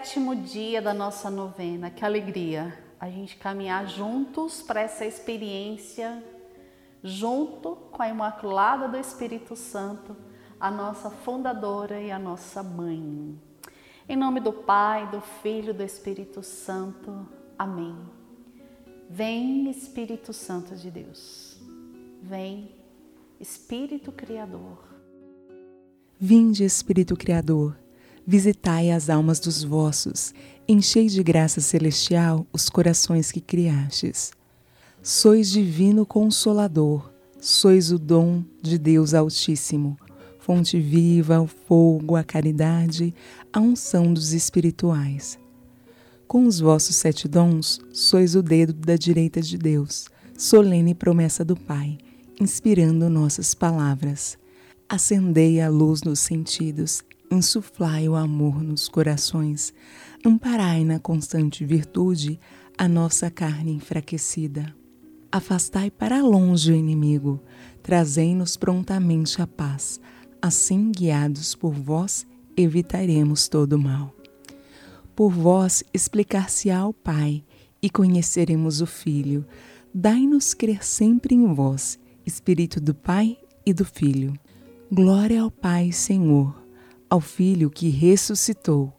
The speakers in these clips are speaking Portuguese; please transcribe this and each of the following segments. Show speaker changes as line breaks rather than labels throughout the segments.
sétimo dia da nossa novena. Que alegria a gente caminhar juntos para essa experiência, junto com a Imaculada do Espírito Santo, a nossa fundadora e a nossa mãe. Em nome do Pai, do Filho e do Espírito Santo. Amém. Vem, Espírito Santo de Deus. Vem, Espírito Criador.
Vinde, Espírito Criador Visitai as almas dos vossos, enchei de graça celestial os corações que criastes. Sois divino consolador, sois o dom de Deus Altíssimo, fonte viva, o fogo, a caridade, a unção dos espirituais. Com os vossos sete dons, sois o dedo da direita de Deus, solene promessa do Pai, inspirando nossas palavras. Acendei a luz nos sentidos insuflai o amor nos corações, amparai na constante virtude a nossa carne enfraquecida. Afastai para longe o inimigo, trazei-nos prontamente a paz. Assim, guiados por vós, evitaremos todo mal. Por vós explicar-se ao Pai e conheceremos o Filho. Dai-nos crer sempre em vós, Espírito do Pai e do Filho. Glória ao Pai, Senhor ao Filho que ressuscitou,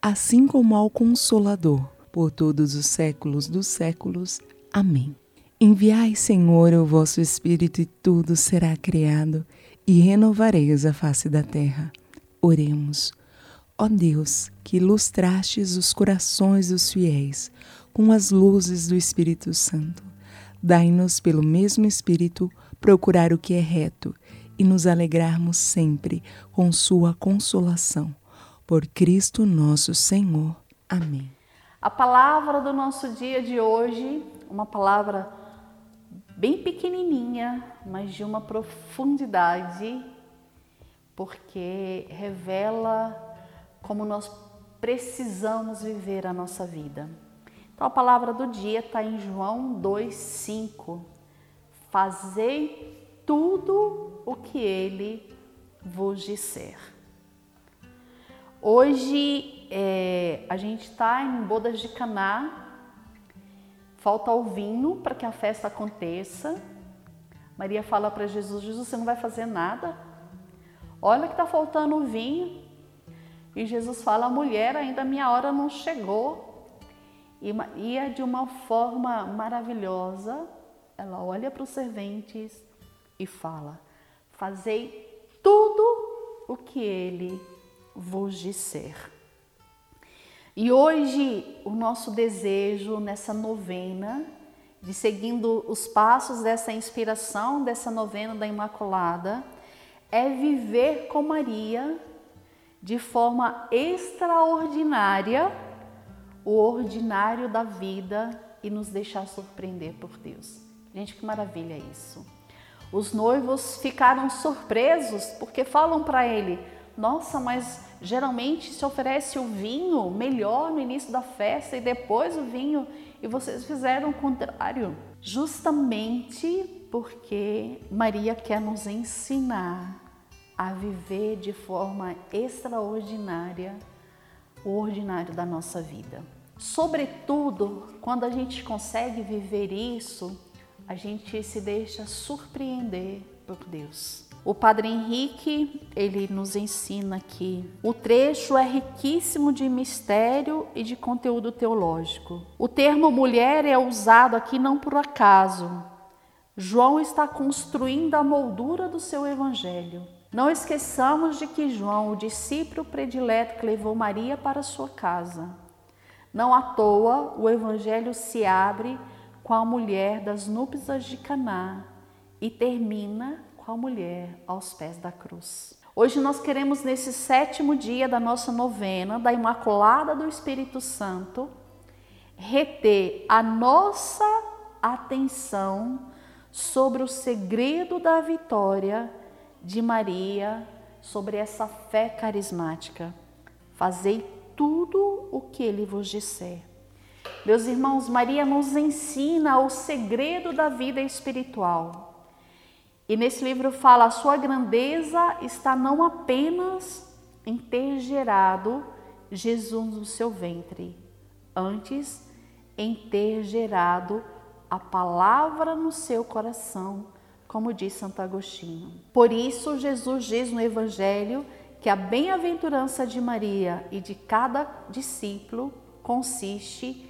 assim como ao Consolador, por todos os séculos dos séculos. Amém. Enviai, Senhor, o vosso Espírito, e tudo será criado, e renovareis a face da terra. Oremos. Ó Deus, que ilustrastes os corações dos fiéis com as luzes do Espírito Santo, dai-nos, pelo mesmo Espírito, procurar o que é reto e nos alegrarmos sempre com Sua consolação. Por Cristo nosso Senhor. Amém.
A palavra do nosso dia de hoje, uma palavra bem pequenininha, mas de uma profundidade, porque revela como nós precisamos viver a nossa vida. Então a palavra do dia está em João 2,5. Fazei tudo o que ele vos disser. Hoje é, a gente está em bodas de Caná, falta o vinho para que a festa aconteça. Maria fala para Jesus: Jesus, você não vai fazer nada? Olha que está faltando o vinho. E Jesus fala: mulher, ainda minha hora não chegou. E Maria, de uma forma maravilhosa, ela olha para os serventes e fala: Fazei tudo o que ele vos disser. E hoje o nosso desejo nessa novena, de seguindo os passos dessa inspiração dessa novena da Imaculada, é viver com Maria de forma extraordinária o ordinário da vida e nos deixar surpreender por Deus. Gente, que maravilha isso! Os noivos ficaram surpresos porque falam para ele: Nossa, mas geralmente se oferece o vinho melhor no início da festa e depois o vinho, e vocês fizeram o contrário. Justamente porque Maria quer nos ensinar a viver de forma extraordinária o ordinário da nossa vida. Sobretudo, quando a gente consegue viver isso a gente se deixa surpreender por Deus. O Padre Henrique, ele nos ensina que o trecho é riquíssimo de mistério e de conteúdo teológico. O termo mulher é usado aqui não por acaso. João está construindo a moldura do seu evangelho. Não esqueçamos de que João, o discípulo predileto que levou Maria para sua casa. Não à toa, o evangelho se abre com a mulher das núpcias de Caná e termina com a mulher aos pés da cruz. Hoje nós queremos nesse sétimo dia da nossa novena da Imaculada do Espírito Santo reter a nossa atenção sobre o segredo da vitória de Maria sobre essa fé carismática. Fazei tudo o que ele vos disser. Meus irmãos, Maria nos ensina o segredo da vida espiritual. E nesse livro fala: a sua grandeza está não apenas em ter gerado Jesus no seu ventre, antes em ter gerado a palavra no seu coração, como diz Santo Agostinho. Por isso, Jesus diz no Evangelho que a bem-aventurança de Maria e de cada discípulo consiste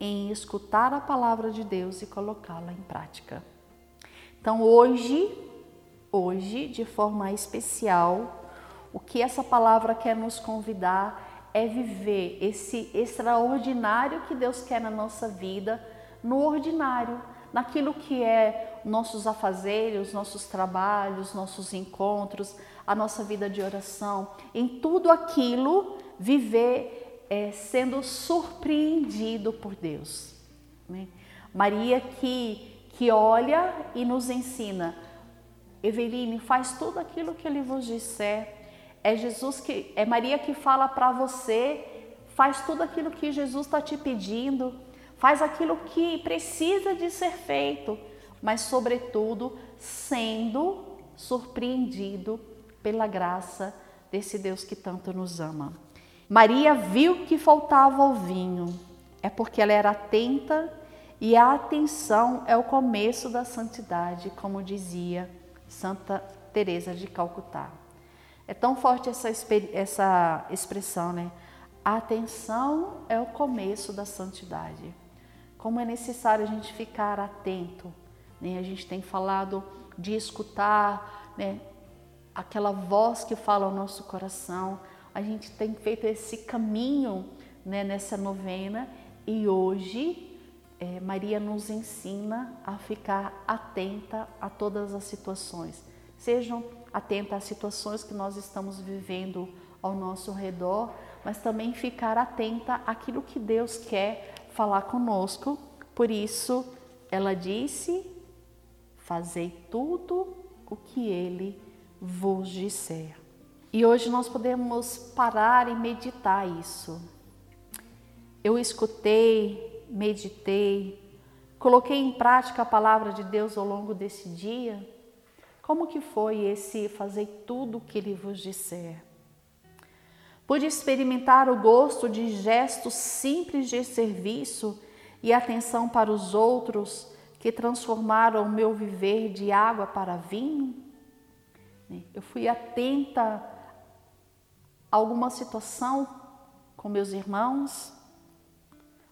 em escutar a palavra de Deus e colocá-la em prática. Então, hoje, hoje, de forma especial, o que essa palavra quer nos convidar é viver esse extraordinário que Deus quer na nossa vida, no ordinário, naquilo que é nossos afazeres, nossos trabalhos, nossos encontros, a nossa vida de oração, em tudo aquilo viver é, sendo surpreendido por Deus. Né? Maria que, que olha e nos ensina, Eveline, faz tudo aquilo que ele vos disser. É Jesus que é Maria que fala para você, faz tudo aquilo que Jesus está te pedindo, faz aquilo que precisa de ser feito, mas sobretudo sendo surpreendido pela graça desse Deus que tanto nos ama. Maria viu que faltava o vinho, é porque ela era atenta e a atenção é o começo da santidade, como dizia Santa Teresa de Calcutá. É tão forte essa, essa expressão, né? A atenção é o começo da santidade. Como é necessário a gente ficar atento, né? A gente tem falado de escutar, né? aquela voz que fala ao nosso coração. A gente tem feito esse caminho né, nessa novena e hoje é, Maria nos ensina a ficar atenta a todas as situações. Sejam atentas às situações que nós estamos vivendo ao nosso redor, mas também ficar atenta àquilo que Deus quer falar conosco. Por isso, ela disse: Fazei tudo o que Ele vos disser. E hoje nós podemos parar e meditar isso. Eu escutei, meditei, coloquei em prática a palavra de Deus ao longo desse dia. Como que foi esse fazer tudo o que ele vos disser? Pude experimentar o gosto de gestos simples de serviço e atenção para os outros que transformaram o meu viver de água para vinho? Eu fui atenta alguma situação com meus irmãos,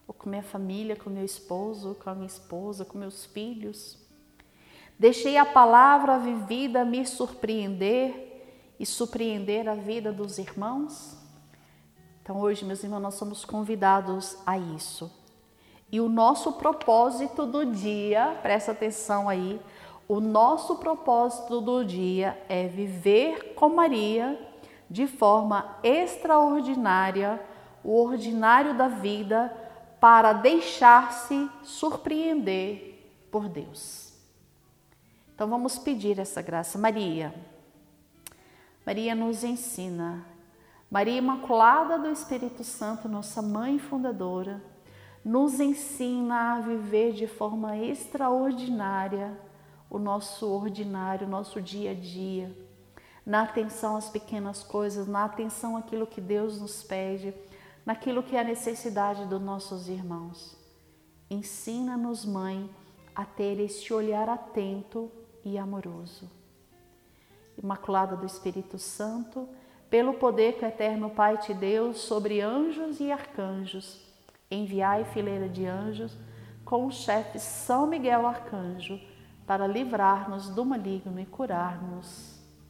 ou com minha família, com meu esposo, com a minha esposa, com meus filhos. Deixei a palavra vivida me surpreender e surpreender a vida dos irmãos. Então, hoje, meus irmãos, nós somos convidados a isso. E o nosso propósito do dia, presta atenção aí, o nosso propósito do dia é viver com Maria de forma extraordinária, o ordinário da vida, para deixar-se surpreender por Deus. Então vamos pedir essa graça. Maria, Maria nos ensina. Maria Imaculada do Espírito Santo, nossa mãe fundadora, nos ensina a viver de forma extraordinária o nosso ordinário, o nosso dia a dia, na atenção às pequenas coisas, na atenção àquilo que Deus nos pede, naquilo que é a necessidade dos nossos irmãos. Ensina-nos, Mãe, a ter este olhar atento e amoroso. Imaculada do Espírito Santo, pelo poder que o Eterno Pai te deu sobre anjos e arcanjos, enviai fileira de anjos com o chefe São Miguel Arcanjo para livrar-nos do maligno e curar-nos.